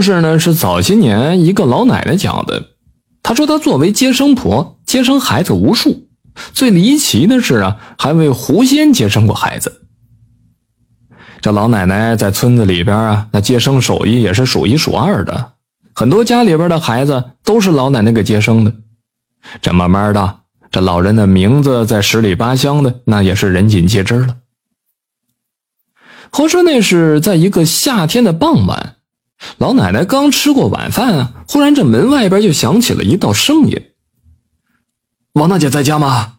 故事呢是早些年一个老奶奶讲的。她说她作为接生婆，接生孩子无数，最离奇的是啊，还为狐仙接生过孩子。这老奶奶在村子里边啊，那接生手艺也是数一数二的，很多家里边的孩子都是老奶奶给接生的。这慢慢的，这老人的名字在十里八乡的那也是人尽皆知了。话说那是在一个夏天的傍晚，老奶奶刚吃过晚饭啊，忽然这门外边就响起了一道声音：“王大姐在家吗？”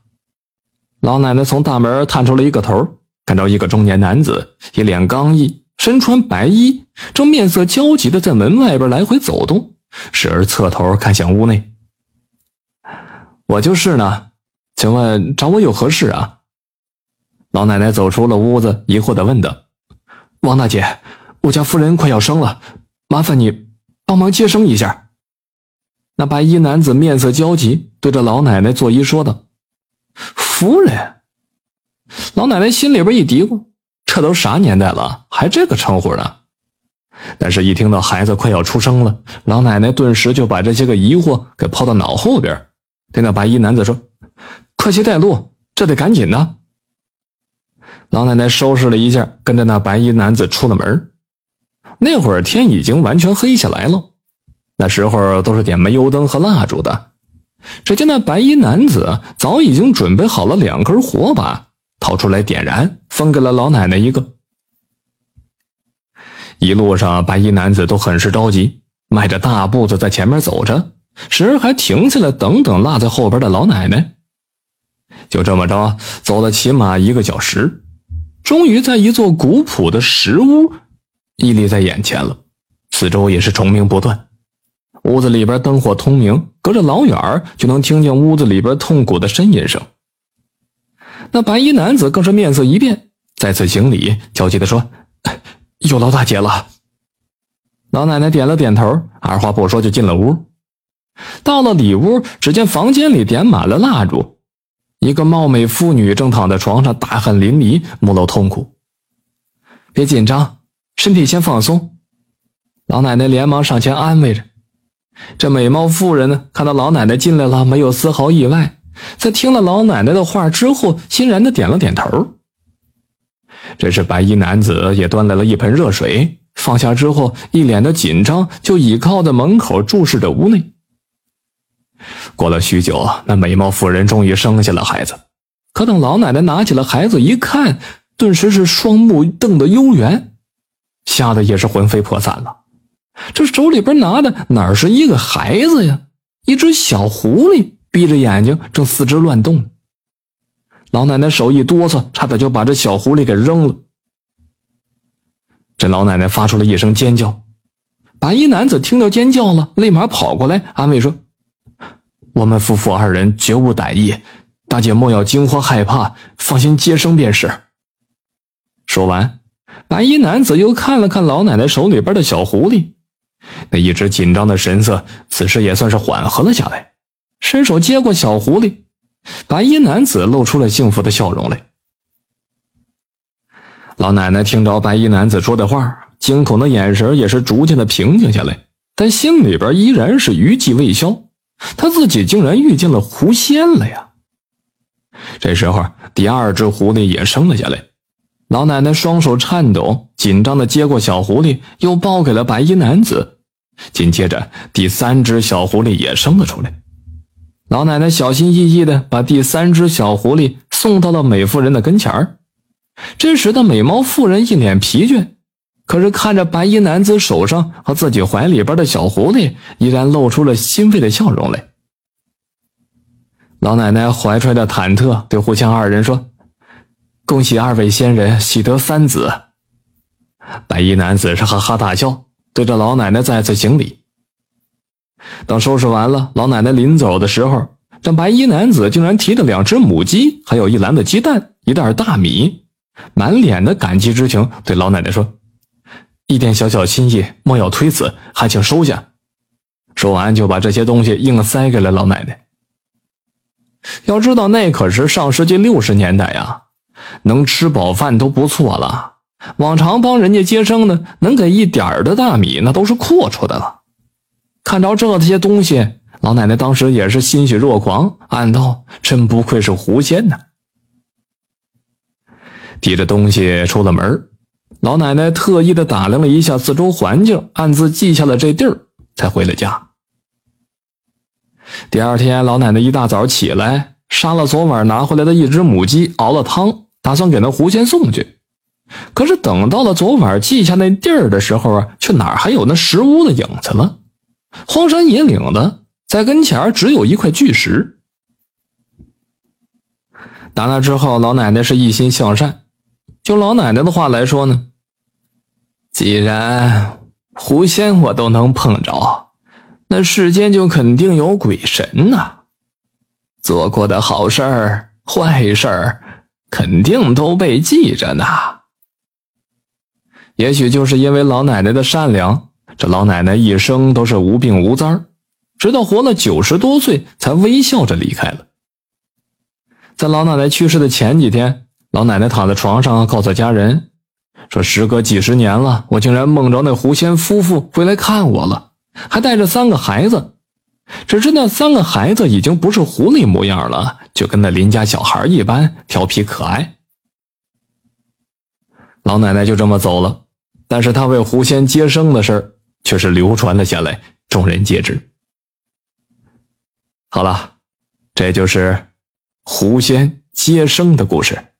老奶奶从大门探出了一个头，看到一个中年男子，一脸刚毅，身穿白衣，正面色焦急的在门外边来回走动，时而侧头看向屋内。“我就是呢，请问找我有何事啊？”老奶奶走出了屋子，疑惑的问道。王大姐，我家夫人快要生了，麻烦你帮忙接生一下。那白衣男子面色焦急，对着老奶奶作揖说道：“夫人。”老奶奶心里边一嘀咕：“这都啥年代了，还这个称呼呢？”但是，一听到孩子快要出生了，老奶奶顿时就把这些个疑惑给抛到脑后边，对那白衣男子说：“快些带路，这得赶紧呢。”老奶奶收拾了一下，跟着那白衣男子出了门。那会儿天已经完全黑下来了，那时候都是点煤油灯和蜡烛的。只见那白衣男子早已经准备好了两根火把，掏出来点燃，分给了老奶奶一个。一路上，白衣男子都很是着急，迈着大步子在前面走着，时而还停下来等等落在后边的老奶奶。就这么着，走了起码一个小时。终于在一座古朴的石屋屹立在眼前了，四周也是虫鸣不断。屋子里边灯火通明，隔着老远就能听见屋子里边痛苦的呻吟声。那白衣男子更是面色一变，再次行礼，焦急地说：“有劳大姐了。”老奶奶点了点头，二话不说就进了屋。到了里屋，只见房间里点满了蜡烛。一个貌美妇女正躺在床上，大汗淋漓，目露痛苦。别紧张，身体先放松。老奶奶连忙上前安慰着。这美貌妇人呢，看到老奶奶进来了，没有丝毫意外，在听了老奶奶的话之后，欣然的点了点头。这时，白衣男子也端来了一盆热水，放下之后，一脸的紧张，就倚靠在门口，注视着屋内。过了许久，那美貌妇人终于生下了孩子。可等老奶奶拿起了孩子一看，顿时是双目瞪得幽圆，吓得也是魂飞魄散了。这手里边拿的哪是一个孩子呀？一只小狐狸，闭着眼睛正四肢乱动。老奶奶手一哆嗦，差点就把这小狐狸给扔了。这老奶奶发出了一声尖叫，白衣男子听到尖叫了，立马跑过来安慰说。我们夫妇二人绝无歹意，大姐莫要惊慌害怕，放心接生便是。说完，白衣男子又看了看老奶奶手里边的小狐狸，那一直紧张的神色，此时也算是缓和了下来，伸手接过小狐狸，白衣男子露出了幸福的笑容来。老奶奶听着白衣男子说的话，惊恐的眼神也是逐渐的平静下来，但心里边依然是余悸未消。他自己竟然遇见了狐仙了呀！这时候，第二只狐狸也生了下来。老奶奶双手颤抖，紧张的接过小狐狸，又抱给了白衣男子。紧接着，第三只小狐狸也生了出来。老奶奶小心翼翼的把第三只小狐狸送到了美妇人的跟前儿。这时的美貌妇人一脸疲倦。可是看着白衣男子手上和自己怀里边的小狐狸，依然露出了欣慰的笑容来。老奶奶怀揣着忐忑，对胡强二人说：“恭喜二位仙人喜得三子。”白衣男子是哈哈大笑，对着老奶奶再次行礼。等收拾完了，老奶奶临走的时候，这白衣男子竟然提着两只母鸡，还有一篮子鸡蛋，一袋大米，满脸的感激之情，对老奶奶说。一点小小心意，莫要推辞，还请收下。说完，就把这些东西硬塞给了老奶奶。要知道，那可是上世纪六十年代呀，能吃饱饭都不错了。往常帮人家接生呢，能给一点儿的大米，那都是阔绰的了。看着这些东西，老奶奶当时也是欣喜若狂，暗道：真不愧是狐仙呐！提着东西出了门，老奶奶特意的打量了一下四周环境，暗自记下了这地儿，才回了家。第二天，老奶奶一大早起来，杀了昨晚拿回来的一只母鸡，熬了汤，打算给那狐仙送去。可是等到了昨晚记下那地儿的时候啊，却哪还有那石屋的影子了？荒山野岭的，在跟前只有一块巨石。打那之后，老奶奶是一心向善。就老奶奶的话来说呢，既然狐仙我都能碰着，那世间就肯定有鬼神呐。做过的好事儿、坏事儿，肯定都被记着呢。也许就是因为老奶奶的善良，这老奶奶一生都是无病无灾直到活了九十多岁，才微笑着离开了。在老奶奶去世的前几天。老奶奶躺在床上，告诉家人说：“时隔几十年了，我竟然梦着那狐仙夫妇回来看我了，还带着三个孩子。只是那三个孩子已经不是狐狸模样了，就跟那邻家小孩一般调皮可爱。”老奶奶就这么走了，但是她为狐仙接生的事却是流传了下来，众人皆知。好了，这就是狐仙接生的故事。